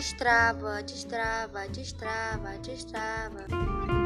Destrava, destrava, destrava, destrava.